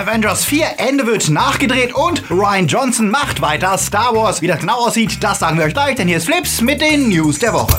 Avengers 4 Ende wird nachgedreht und Ryan Johnson macht weiter Star Wars. Wie das genau aussieht, das sagen wir euch gleich, denn hier ist Flips mit den News der Woche.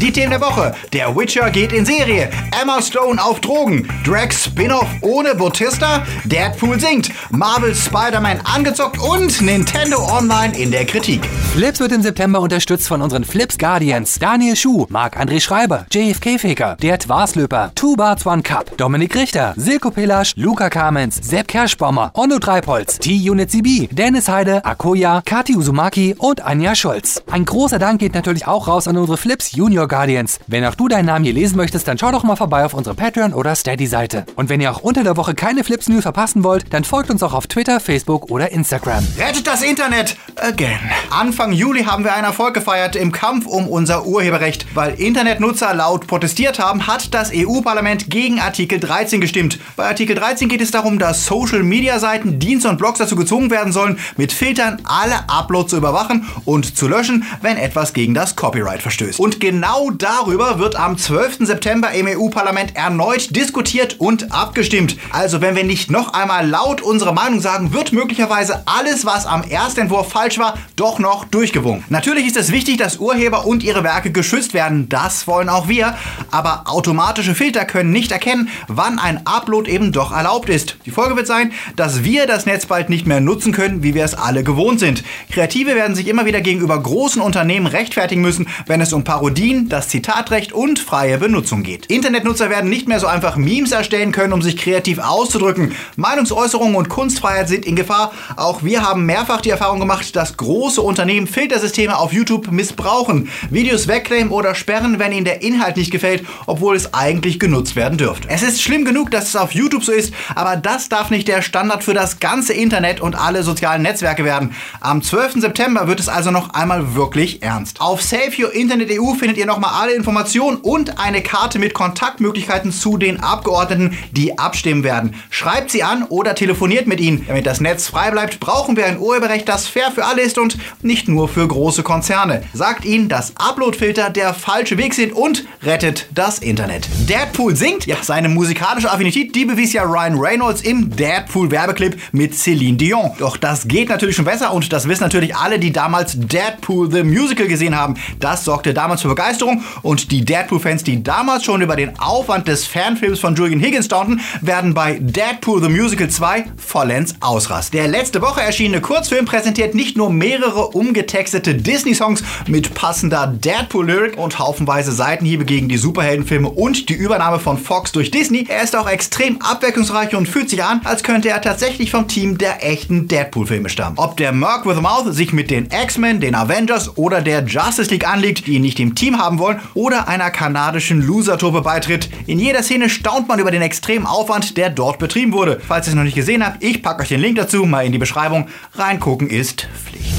Die Themen der Woche. Der Witcher geht in Serie. Emma Stone auf Drogen. Drag Spin-off ohne Bautista. Deadpool singt. Marvel Spider-Man angezockt und Nintendo Online in der Kritik. Flips wird im September unterstützt von unseren Flips Guardians. Daniel Schuh, Marc-André Schreiber, JFK Faker, Der Twarslöper, Two Barts One Cup, Dominik Richter, Silko Pelasch, Luca Kamens, Sepp Kerschbaumer, Onno Treipolz, T-Unit CB, Dennis Heide, Akoya, Kati Uzumaki und Anja Scholz. Ein großer Dank geht natürlich auch raus an unsere Flips Junior Guardians. Wenn auch du deinen Namen hier lesen möchtest, dann schau doch mal vorbei auf unsere Patreon- oder Steady-Seite. Und wenn ihr auch unter der Woche keine Flips News verpassen wollt, dann folgt uns auch auf Twitter, Facebook oder Instagram. Rettet das Internet again. Anfang Juli haben wir einen Erfolg gefeiert im Kampf um unser Urheberrecht. Weil Internetnutzer laut protestiert haben, hat das EU-Parlament gegen Artikel 13 gestimmt. Bei Artikel 13 geht es darum, dass Social-Media-Seiten, Dienste und Blogs dazu gezwungen werden sollen, mit Filtern alle Uploads zu überwachen und zu löschen, wenn etwas gegen das Copyright verstößt. Und genau darüber wird am 12. September im EU-Parlament erneut diskutiert und abgestimmt. Also wenn wir nicht noch einmal laut unsere Meinung sagen, wird möglicherweise alles, was am Erstentwurf falsch war, doch noch durchgewunken. Natürlich ist es wichtig, dass Urheber und ihre Werke geschützt werden. Das wollen auch wir. Aber automatische Filter können nicht erkennen, wann ein Upload eben doch erlaubt ist. Die Folge wird sein, dass wir das Netz bald nicht mehr nutzen können, wie wir es alle gewohnt sind. Kreative werden sich immer wieder gegenüber großen Unternehmen rechtfertigen müssen, wenn es um Parodien, das Zitatrecht und freie Benutzung geht. Internetnutzer werden nicht mehr so einfach Memes erstellen können, um sich kreativ auszudrücken. Meinungsäußerung und Kunstfreiheit sind in Gefahr. Auch wir haben mehrfach die Erfahrung gemacht, dass große Unternehmen Filtersysteme auf YouTube missbrauchen, Videos wegclaimen oder sperren, wenn ihnen der Inhalt nicht gefällt, obwohl es eigentlich genutzt werden dürfte. Es ist schlimm genug, dass es auf YouTube so ist, aber das darf nicht der Standard für das ganze Internet und alle sozialen Netzwerke werden. Am 12. September wird es also noch einmal wirklich ernst. Auf Save Your Internet EU findet ihr nochmal alle Informationen und eine Karte mit Kontaktmöglichkeiten zu den Abgeordneten, die abstimmen werden. Schreibt sie an oder telefoniert mit ihnen. Damit das Netz frei bleibt, brauchen wir ein Urheberrecht, das fair für alle ist und nicht nur für große Konzerne. Sagt ihnen, dass Uploadfilter der falsche Weg sind und rettet das Internet. Deadpool singt, ja, seine musikalische Affinität, die bewies ja Ryan Reynolds im Deadpool-Werbeclip mit Celine Dion. Doch das geht natürlich schon besser und das wissen natürlich alle, die damals Deadpool the Musical gesehen haben. Das sorgte damals für Begeisterung und die Deadpool-Fans, die damals schon über den Aufwand des Fanfilms von Julian Higgins staunten, werden bei Deadpool the Musical 2 vollends ausrasten. Der letzte Woche erschienene Kurzfilm präsentiert nicht nur mehrere umgetextete Disney-Songs mit passender Deadpool-Lyrik und haufenweise Seitenhiebe gegen die Superheldenfilme und die Übernahme von Fox durch Disney, er ist auch extrem abwechslungsreich und fühlt sich an, als könnte er tatsächlich vom Team der echten Deadpool-Filme stammen. Ob der Merc with a Mouth sich mit den X-Men, den Avengers oder der Justice League anliegt, die ihn nicht im Team haben wollen, oder einer kanadischen Loser-Truppe beitritt. In jeder Szene staunt man über den extremen Aufwand, der dort betrieben wurde. Falls ihr es noch nicht gesehen habt, ich packe euch den Link dazu mal in die Beschreibung. Reingucken ist.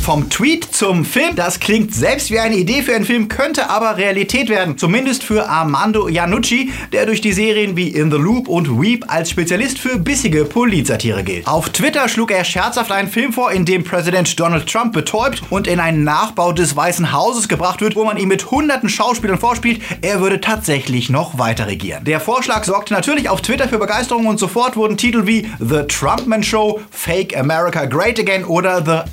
Vom Tweet zum Film, das klingt selbst wie eine Idee für einen Film, könnte aber Realität werden. Zumindest für Armando Iannucci, der durch die Serien wie In the Loop und Weep als Spezialist für bissige Polizsatire gilt. Auf Twitter schlug er scherzhaft einen Film vor, in dem Präsident Donald Trump betäubt und in einen Nachbau des Weißen Hauses gebracht wird, wo man ihm mit hunderten Schauspielern vorspielt, er würde tatsächlich noch weiter regieren. Der Vorschlag sorgte natürlich auf Twitter für Begeisterung und sofort wurden Titel wie The Trumpman Show, Fake America Great Again oder The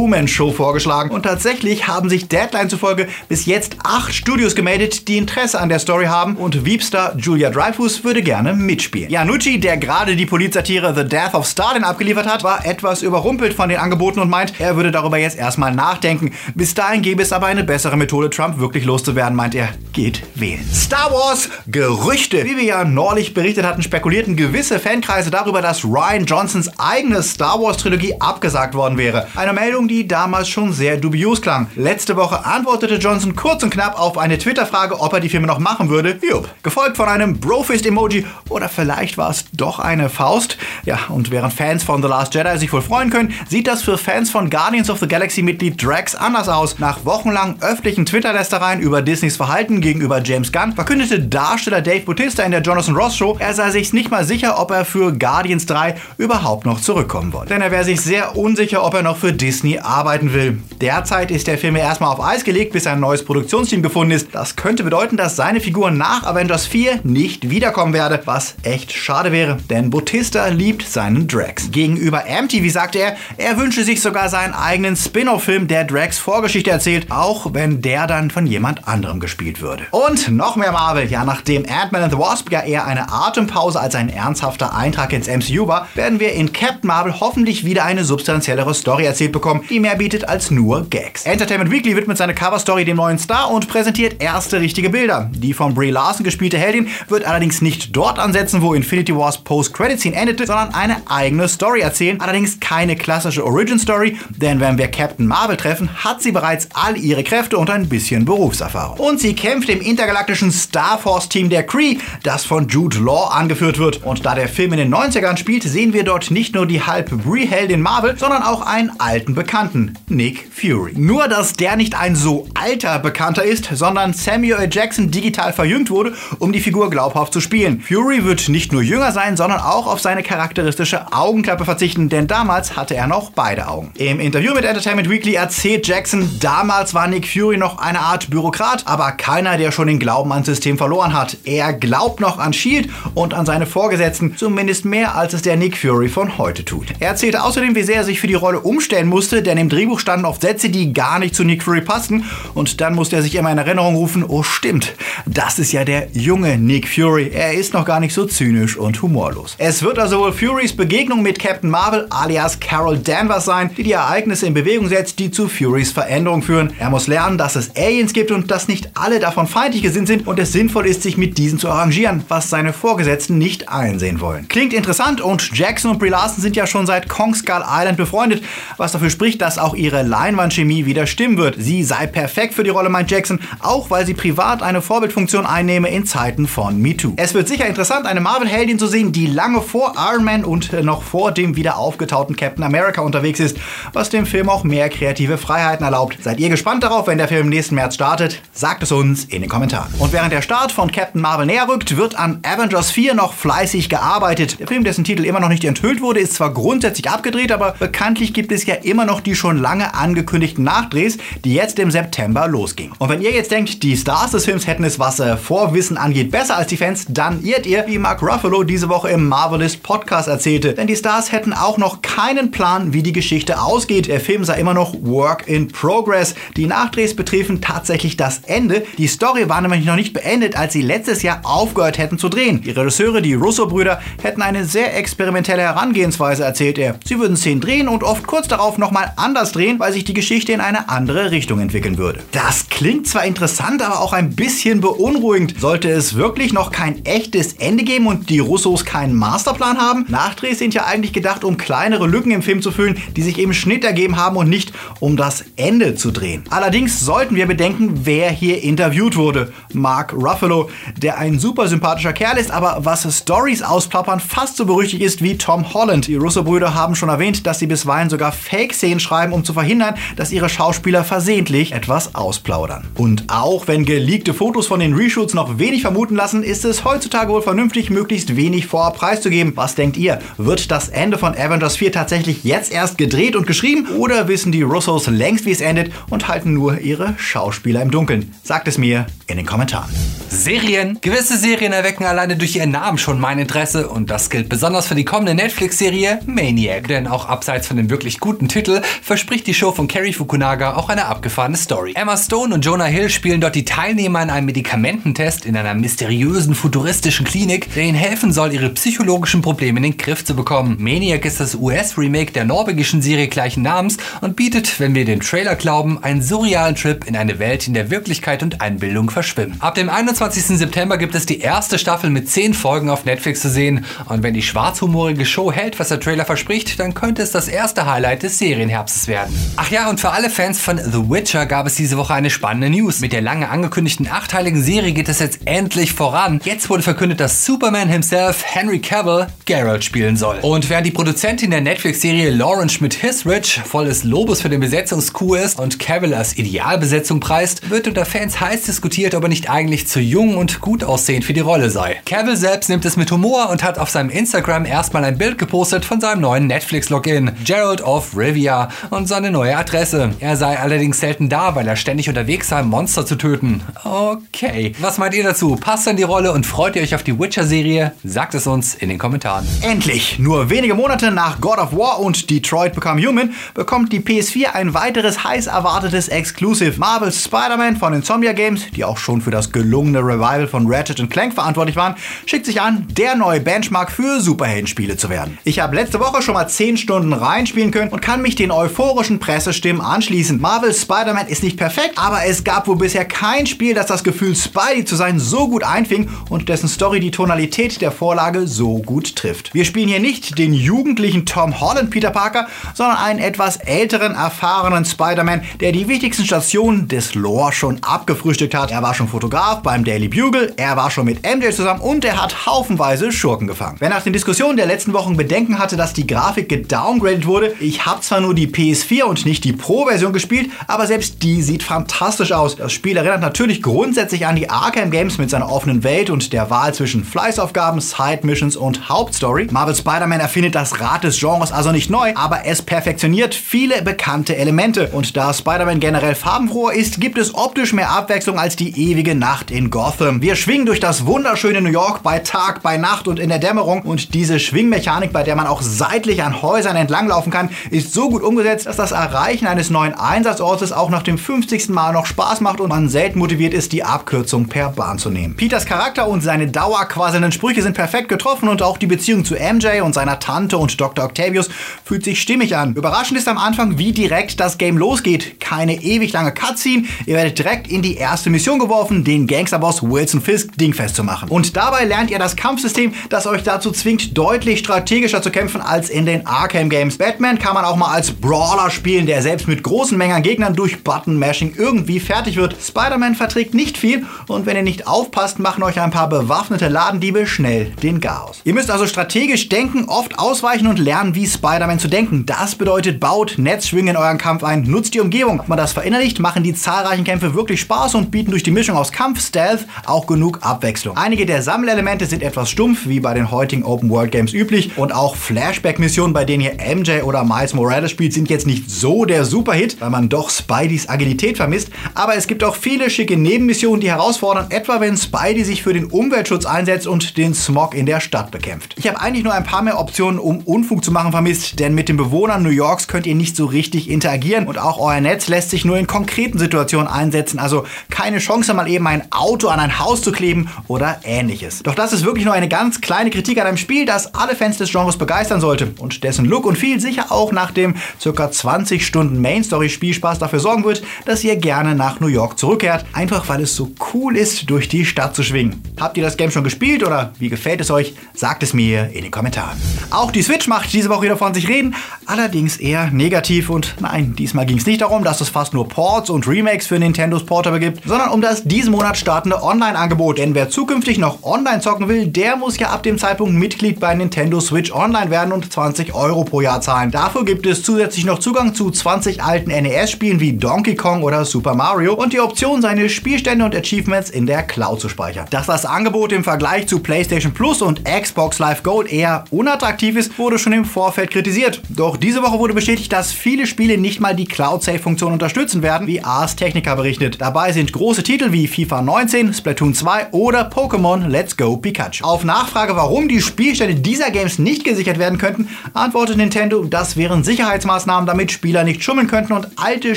Untruman Show vorgeschlagen. Und tatsächlich haben sich Deadline zufolge bis jetzt acht Studios gemeldet, die Interesse an der Story haben und Weepstar Julia Dreyfus würde gerne mitspielen. Janucci, der gerade die Polizsatire The Death of Stalin abgeliefert hat, war etwas überrumpelt von den Angeboten und meint, er würde darüber jetzt erstmal nachdenken. Bis dahin gäbe es aber eine bessere Methode, Trump wirklich loszuwerden, meint er, geht wählen. Star Wars Gerüchte. Wie wir ja neulich berichtet hatten, spekulierten gewisse Fankreise darüber, dass Ryan Johnsons eigene Star Wars Trilogie abgesagt worden wäre. Eine Meldung, die damals schon sehr dubios klang. Letzte Woche antwortete Johnson kurz und knapp auf eine Twitter-Frage, ob er die Filme noch machen würde. Jupp. Gefolgt von einem Brofist-Emoji oder vielleicht war es doch eine Faust. Ja, und während Fans von The Last Jedi sich wohl freuen können, sieht das für Fans von Guardians of the Galaxy-Mitglied Drax anders aus. Nach wochenlang öffentlichen Twitter-Lästereien über Disneys Verhalten gegenüber James Gunn verkündete Darsteller Dave Bautista in der Jonathan Ross Show, er sei sich nicht mal sicher, ob er für Guardians 3 überhaupt noch zurückkommen wolle. Denn er wäre sich sehr unsicher, ob er noch für Disney arbeiten will. Derzeit ist der Film erstmal auf Eis gelegt, bis ein neues Produktionsteam gefunden ist. Das könnte bedeuten, dass seine Figur nach Avengers 4 nicht wiederkommen werde, was echt schade wäre, denn Bautista liebt seinen Drax. Gegenüber MTV sagte er, er wünsche sich sogar seinen eigenen Spin-off-Film, der Drax Vorgeschichte erzählt, auch wenn der dann von jemand anderem gespielt würde. Und noch mehr Marvel. Ja, nachdem Ant-Man and the Wasp ja eher eine Atempause als ein ernsthafter Eintrag ins MCU war, werden wir in Captain Marvel hoffentlich wieder eine substanziellere Story erzählt bekommen, die mehr bietet als nur Gags. Entertainment Weekly widmet seine Coverstory dem neuen Star und präsentiert erste richtige Bilder. Die von Brie Larson gespielte Heldin wird allerdings nicht dort ansetzen, wo Infinity Wars Post-Credit-Scene endete, sondern eine eigene Story erzählen. Allerdings keine klassische Origin-Story, denn wenn wir Captain Marvel treffen, hat sie bereits all ihre Kräfte und ein bisschen Berufserfahrung. Und sie kämpft im intergalaktischen Star Force-Team der Kree, das von Jude Law angeführt wird. Und da der Film in den 90ern spielt, sehen wir dort nicht nur die halb Brie-Heldin Marvel, sondern auch einen alten Bekannten, Nick Fury. Nur, dass der nicht ein so alter Bekannter ist, sondern Samuel. Jackson digital verjüngt wurde, um die Figur glaubhaft zu spielen. Fury wird nicht nur jünger sein, sondern auch auf seine charakteristische Augenklappe verzichten, denn damals hatte er noch beide Augen. Im Interview mit Entertainment Weekly erzählt Jackson, damals war Nick Fury noch eine Art Bürokrat, aber keiner, der schon den Glauben ans System verloren hat. Er glaubt noch an Shield und an seine Vorgesetzten, zumindest mehr als es der Nick Fury von heute tut. Er erzählte außerdem, wie sehr er sich für die Rolle umstellen musste, denn im Drehbuch standen oft Sätze, die gar nicht zu Nick Fury passten und dann musste er sich immer in Erinnerung rufen, oh stimmt, das ist ja der junge Nick Fury. Er ist noch gar nicht so zynisch und humorlos. Es wird also wohl Furys Begegnung mit Captain Marvel alias Carol Danvers sein, die die Ereignisse in Bewegung setzt, die zu Furys Veränderung führen. Er muss lernen, dass es Aliens gibt und dass nicht alle davon feindlich gesinnt sind und es sinnvoll ist, sich mit diesen zu arrangieren, was seine Vorgesetzten nicht einsehen wollen. Klingt interessant und Jackson und Brie Larson sind ja schon seit Kong Skull Island befreundet, was dafür spricht, dass auch ihre Leinwandchemie wieder stimmen wird. Sie sei perfekt für die Rolle, meint Jackson, auch weil sie privat eine Vorbildfunktion einnehme in Zeiten von MeToo. Es wird sicher interessant, eine Marvel-Heldin zu sehen, die lange vor Iron Man und noch vor dem wieder aufgetauten Captain America unterwegs ist, was dem Film auch mehr kreative Freiheiten erlaubt. Seid ihr gespannt darauf, wenn der Film nächsten März startet? Sagt es uns in den Kommentaren. Und während der Start von Captain Marvel näher rückt, wird an Avengers 4 noch fleißig gearbeitet. Der Film, dessen Titel immer noch nicht enthüllt wurde, ist zwar grundsätzlich abgedreht, aber bekanntlich gibt es ja immer noch die schon lange angekündigten Nachdrehs, die jetzt im September losgingen. Und wenn ihr jetzt denkt, die Stars des Films hätten es, was äh, Vorwissen angeht, besser als die Fans, dann irrt ihr, wie Mark Ruffalo diese Woche im Marvelist Podcast erzählte. Denn die Stars hätten auch noch keinen Plan, wie die Geschichte ausgeht. Der Film sei immer noch Work in Progress. Die Nachdrehs betreffen tatsächlich das Ende. Die Story war nämlich noch nicht beendet, als sie letztes Jahr aufgehört hätten zu drehen. Die Regisseure, die Russo-Brüder, hätten eine sehr experimentelle Herangehensweise, erzählt er. Sie würden Szenen drehen und oft kurz darauf nochmal anders drehen, weil sich die Geschichte in eine andere Richtung entwickeln würde. Das klingt zwar interessant, aber auch ein bisschen beunruhigend. Sollte es wirklich noch kein echtes Ende geben und die Russos keinen Masterplan haben? Nachdrehs sind ja eigentlich gedacht, um kleinere Lücken im Film zu füllen, die sich im Schnitt ergeben haben und nicht um das Ende zu drehen. Allerdings sollten wir bedenken, wer hier interviewt wurde. Mark Ruffalo, der ein super sympathischer Kerl ist, aber was Stories ausplappern fast so berüchtigt ist wie Tom Holland. Die Russo-Brüder haben schon erwähnt, dass sie bisweilen sogar Fake-Szenen schreiben, um zu verhindern, dass ihre Schauspieler versehentlich etwas ausplaudern. Und auch wenn geleakte Fotos von den Reshoots noch wenig vermuten lassen, ist es heutzutage wohl vernünftig, möglichst wenig vorab preiszugeben. Was denkt ihr? Wird das Ende von Avengers 4 tatsächlich jetzt erst gedreht und geschrieben? Oder wissen die Russos längst, wie es endet und halten nur ihre Schauspieler im Dunkeln? Sagt es mir in den Kommentaren. Serien. Gewisse Serien erwecken alleine durch ihren Namen schon mein Interesse und das gilt besonders für die kommende Netflix-Serie Maniac. Denn auch abseits von dem wirklich guten Titel verspricht die Show von Kerry Fukunaga auch eine abgefahrene Story. Emma Stone und Jonah Hill spielen dort die Teilnehmer in einem Medikamententest in einer mysteriösen futuristischen Klinik, der ihnen helfen soll, ihre psychologischen Probleme in den Griff zu bekommen. Maniac ist das US-Remake der norwegischen Serie gleichen Namens und bietet, wenn wir den Trailer glauben, einen surrealen Trip in eine Welt, in der Wirklichkeit und Einbildung verschwimmen. Ab dem 21. September gibt es die erste Staffel mit 10 Folgen auf Netflix zu sehen und wenn die schwarzhumorige Show hält, was der Trailer verspricht, dann könnte es das erste Highlight des Serienherbstes werden. Ach ja, und für alle Fans von The Witcher gab es diese Woche eine spannende News. Mit der lange angekündigten achteiligen Serie geht es jetzt endlich voran. Jetzt wurde verkündet, dass Superman himself, Henry Cavill, Geralt spielen soll. Und während die Produzentin der Netflix-Serie Lauren Schmidt-Hisrich voll des Lobes für den Besetzungskuh ist und Cavill als Idealbesetzung preist, wird unter Fans heiß diskutiert, ob er nicht eigentlich zu jung und gut aussehend für die Rolle sei. Cavill selbst nimmt es mit Humor und hat auf seinem Instagram erstmal ein Bild gepostet von seinem neuen Netflix-Login, Gerald of Rivia, und seine neue Adresse. Er sei allerdings selten da, weil er ständig unterwegs sei, Monster zu töten. Okay. Was meint ihr dazu? Passt an die Rolle und freut ihr euch auf die Witcher-Serie? Sagt es uns in den Kommentaren. Endlich! Nur wenige Monate nach God of War und Detroit Become Human bekommt die PS4 ein weiteres heiß erwartetes Exclusive. Marvel's Spider-Man von Insomnia Games, die auch schon für das gelungene Revival von Ratchet Clank verantwortlich waren, schickt sich an, der neue Benchmark für Superheldenspiele zu werden. Ich habe letzte Woche schon mal 10 Stunden reinspielen können und kann mich den euphorischen Pressestimmen anschließen. Marvel's Spider-Man ist nicht perfekt, aber es gab wohl bisher kein Spiel, das das Gefühl Spidey zu sein so gut einfing und dessen Story die Tonalität der Vorlage so gut trifft. Wir spielen hier nicht den jugendlichen Tom Holland Peter Parker, sondern einen etwas älteren, erfahrenen Spider-Man, der die wichtigsten Stationen des Lore schon abgefrühstückt hat. Er war schon Fotograf beim Daily Bugle, er war schon mit MJ zusammen und er hat haufenweise Schurken gefangen. Wer nach den Diskussionen der letzten Wochen Bedenken hatte, dass die Grafik gedowngradet wurde, ich habe zwar nur die PS4 und nicht die Pro-Version gespielt, aber selbst die sieht fantastisch aus. Das Spiel erinnert natürlich grundsätzlich an die Arkham Games mit seiner offenen Welt und der Wahl zwischen Fleißaufgaben, Side Missions und Hauptstory. Marvel Spider-Man erfindet das Rad des Genres also nicht neu, aber es perfektioniert viele bekannte Elemente. Und da Spider-Man generell farbenfroher ist, gibt es optisch mehr Abwechslung als die ewige Nacht in Gotham. Wir schwingen durch das wunderschöne New York bei Tag, bei Nacht und in der Dämmerung und diese Schwingmechanik, bei der man auch seitlich an Häusern entlanglaufen kann, ist so gut umgesetzt, dass das Erreichen eines neuen Einsatzortes auch nach dem 50. Mal noch Spaß macht und man selten motiviert ist, die Abkürzung per Bahn zu nehmen. Peters Charakter und seine dauerquasselnden Sprüche sind perfekt getroffen und auch die Beziehung zu MJ und seiner Tante und Dr. Octavius fühlt sich stimmig an. Überraschend ist am Anfang, wie direkt das Game losgeht. Keine ewig lange Cutscene, ihr werdet direkt in die erste Mission geworfen, den Gangsterboss Wilson Fisk dingfest zu machen. Und dabei lernt ihr das Kampfsystem, das euch dazu zwingt, deutlich strategischer zu kämpfen als in den Arkham Games. Batman kann man auch mal als Brawler spielen, der selbst mit großen Mengen an Gegnern durch Button-Mashing irgendwie fertig wird. Spider-Man verträgt nicht viel und wenn ihr nicht aufpasst, machen euch ein paar bewaffnete Ladendiebe schnell den Chaos. Ihr müsst also strategisch denken, oft ausweichen und lernen, wie Spider-Man zu denken. Das bedeutet, baut Netzschwingen in euren Kampf ein, nutzt die Umgebung. Ob man das verinnerlicht, machen die zahlreichen Kämpfe wirklich Spaß und bieten durch die Mischung aus Kampf, Stealth auch genug Abwechslung. Einige der Sammelelemente sind etwas stumpf, wie bei den heutigen Open-World-Games üblich und auch Flashback-Missionen, bei denen ihr MJ oder Miles Morales spielt, sind jetzt nicht so der Superhit, weil man doch Spideys Agilität vermisst. Aber es gibt auch viele schicke Nebenmissionen, die herausfordern, etwa wenn Spidey sich für den Umweltschutz einsetzt und den Smog in der Stadt bekämpft. Ich habe eigentlich nur ein paar mehr Optionen, um Unfug zu machen, vermisst, denn mit den Bewohnern New Yorks könnt ihr nicht so richtig interagieren und auch euer Netz lässt sich nur in konkreten Situationen einsetzen, also keine Chance, mal eben ein Auto an ein Haus zu kleben oder ähnliches. Doch das ist wirklich nur eine ganz kleine Kritik an einem Spiel, das alle Fans des Genres begeistern sollte und dessen Look und Feel sicher auch nach dem ca. 20 Stunden Main Story Spielspaß dafür sorgen wird, dass ihr gerne nach New York zurückkehrt, einfach weil es so cool ist, durch die Stadt zu schwingen. Habt ihr das Game schon gespielt oder wie gefällt es euch? Sagt es mir in den Kommentaren. Auch die Switch macht diese Woche wieder von sich reden, allerdings eher negativ und nein, diesmal ging es nicht darum, dass es fast nur Ports und Remakes für Nintendos Portable gibt, sondern um das diesen Monat startende Online-Angebot. Denn wer zukünftig noch online zocken will, der muss ja ab dem Zeitpunkt Mitglied bei Nintendo Switch Online werden und 20 Euro pro Jahr zahlen. Dafür gibt es zusätzlich noch Zugang zu 20 alten NES-Spielen wie Donkey Kong oder Super Mario und die Option, seine Spielstände und Achievements in der Cloud zu speichern. Dass das Angebot im Vergleich zu PlayStation Plus und Xbox Live Gold eher unattraktiv ist, wurde schon im Vorfeld kritisiert. Doch diese Woche wurde bestätigt, dass viele Spiele nicht mal die Cloud-Save-Funktion unterstützen werden, wie Ars Technica berichtet. Dabei sind große Titel wie FIFA 19, Splatoon 2 oder Pokémon Let's Go Pikachu. Auf Nachfrage, warum die Spielstände dieser Games nicht gesichert werden könnten, antwortet Nintendo, das wären Sicherheitsmaßnahmen, damit Spieler nicht schummeln könnten und alte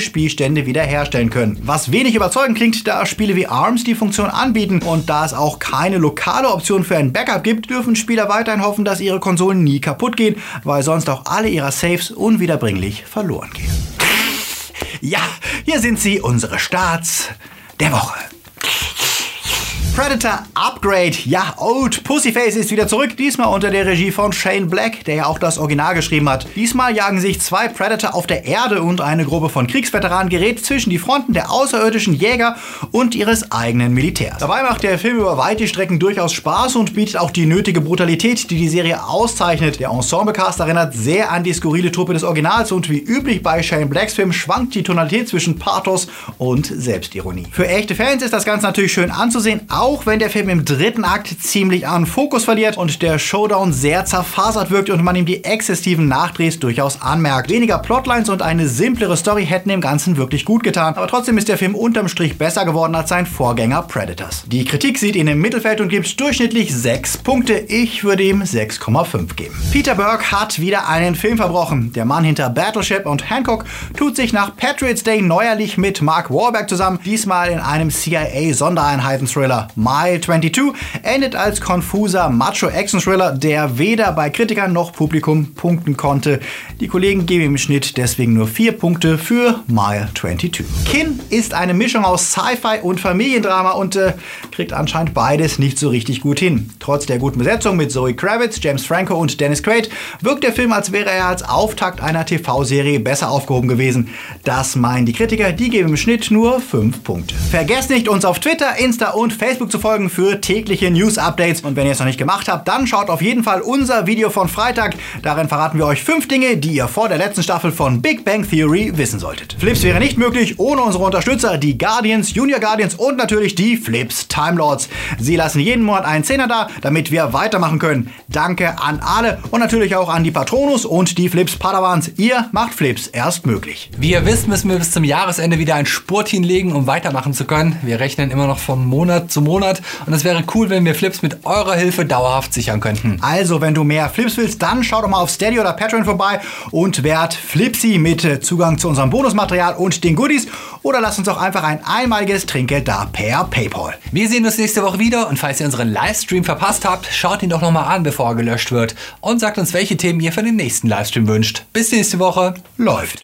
Spielstände wiederherstellen können. Was wenig überzeugend klingt, da Spiele wie ARMS die Funktion anbieten und da es auch keine lokale Option für ein Backup gibt, dürfen Spieler weiterhin hoffen, dass ihre Konsolen nie kaputt gehen, weil sonst auch alle ihrer Saves unwiederbringlich verloren gehen. Ja, hier sind sie, unsere Starts der Woche. Predator Upgrade. Ja, Old Pussyface ist wieder zurück, diesmal unter der Regie von Shane Black, der ja auch das Original geschrieben hat. Diesmal jagen sich zwei Predator auf der Erde und eine Gruppe von Kriegsveteranen gerät zwischen die Fronten der außerirdischen Jäger und ihres eigenen Militärs. Dabei macht der Film über weite Strecken durchaus Spaß und bietet auch die nötige Brutalität, die die Serie auszeichnet. Der Ensemblecast erinnert sehr an die skurrile Truppe des Originals und wie üblich bei Shane Blacks Film schwankt die Tonalität zwischen Pathos und Selbstironie. Für echte Fans ist das Ganze natürlich schön anzusehen, auch wenn der Film im dritten Akt ziemlich an Fokus verliert und der Showdown sehr zerfasert wirkt und man ihm die exzessiven Nachdrehs durchaus anmerkt. Weniger Plotlines und eine simplere Story hätten dem Ganzen wirklich gut getan, aber trotzdem ist der Film unterm Strich besser geworden als sein Vorgänger Predators. Die Kritik sieht ihn im Mittelfeld und gibt durchschnittlich 6 Punkte. Ich würde ihm 6,5 geben. Peter Burke hat wieder einen Film verbrochen. Der Mann hinter Battleship und Hancock tut sich nach Patriots Day neuerlich mit Mark Wahlberg zusammen, diesmal in einem CIA-Sondereinheiten-Thriller. Mile 22 endet als konfuser Macho-Action-Thriller, der weder bei Kritikern noch Publikum punkten konnte. Die Kollegen geben im Schnitt deswegen nur 4 Punkte für Mile 22. Kin ist eine Mischung aus Sci-Fi und Familiendrama und äh, kriegt anscheinend beides nicht so richtig gut hin. Trotz der guten Besetzung mit Zoe Kravitz, James Franco und Dennis Quaid wirkt der Film, als wäre er als Auftakt einer TV-Serie besser aufgehoben gewesen. Das meinen die Kritiker, die geben im Schnitt nur 5 Punkte. Vergesst nicht, uns auf Twitter, Insta und Facebook zu folgen für tägliche News-Updates. Und wenn ihr es noch nicht gemacht habt, dann schaut auf jeden Fall unser Video von Freitag. Darin verraten wir euch 5 Dinge, die ihr vor der letzten Staffel von Big Bang Theory wissen solltet. Flips wäre nicht möglich ohne unsere Unterstützer, die Guardians, Junior Guardians und natürlich die Flips Time Lords. Sie lassen jeden Monat einen Zehner da, damit wir weitermachen können. Danke an alle und natürlich auch an die Patronus und die Flips Padawans. Ihr macht Flips erst möglich. Wie ihr wisst, müssen wir bis zum Jahresende wieder ein Spurt hinlegen, um weitermachen zu können. Wir rechnen immer noch von Monat zu Monat und es wäre cool, wenn wir Flips mit eurer Hilfe dauerhaft sichern könnten. Also, wenn du mehr Flips willst, dann schau doch mal auf Steady oder Patreon vorbei und werd Flipsy mit äh, Zugang zu unserem Bonusmaterial und den Goodies oder lass uns auch einfach ein einmaliges Trinkgeld da per PayPal. Wir sehen uns nächste Woche wieder und falls ihr unseren Livestream verpasst habt, schaut ihn doch nochmal an, bevor er gelöscht wird und sagt uns, welche Themen ihr für den nächsten Livestream wünscht. Bis nächste Woche. Läuft.